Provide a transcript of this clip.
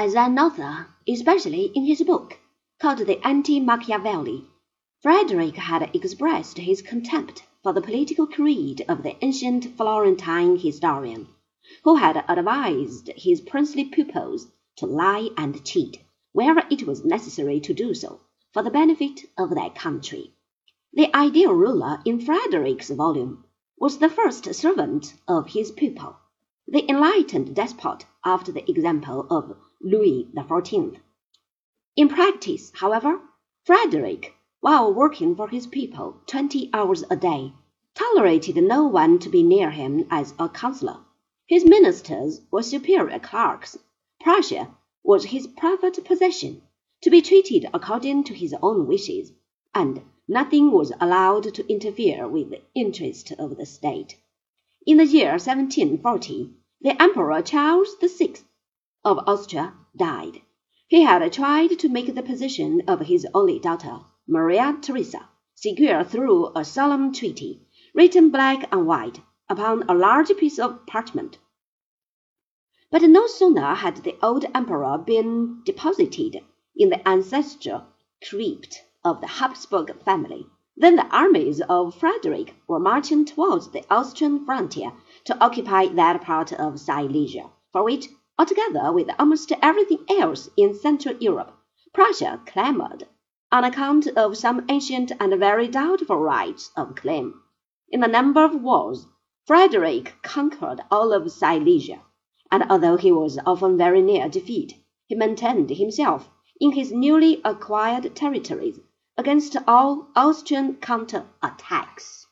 As an author, especially in his book called the Anti Machiavelli, Frederick had expressed his contempt for the political creed of the ancient Florentine historian, who had advised his princely pupils to lie and cheat wherever it was necessary to do so for the benefit of their country. The ideal ruler in Frederick's volume was the first servant of his people, the enlightened despot after the example of Louis XIV. In practice, however, Frederick, while working for his people twenty hours a day, tolerated no one to be near him as a counselor. His ministers were superior clerks. Prussia was his private possession, to be treated according to his own wishes, and nothing was allowed to interfere with the interest of the state. In the year 1740, the Emperor Charles VI. of Austria died. He had tried to make the position of his only daughter, Maria Theresa, secure through a solemn treaty, written black and white upon a large piece of parchment. But no sooner had the old emperor been deposited in the ancestral crypt of the Habsburg family than the armies of Frederick were marching towards the Austrian frontier to occupy that part of Silesia, for which, altogether with almost everything else in Central Europe, Prussia clamored, on account of some ancient and very doubtful rights of claim. In a number of wars, Frederick conquered all of Silesia and although he was often very near defeat, he maintained himself in his newly acquired territories against all Austrian counter attacks.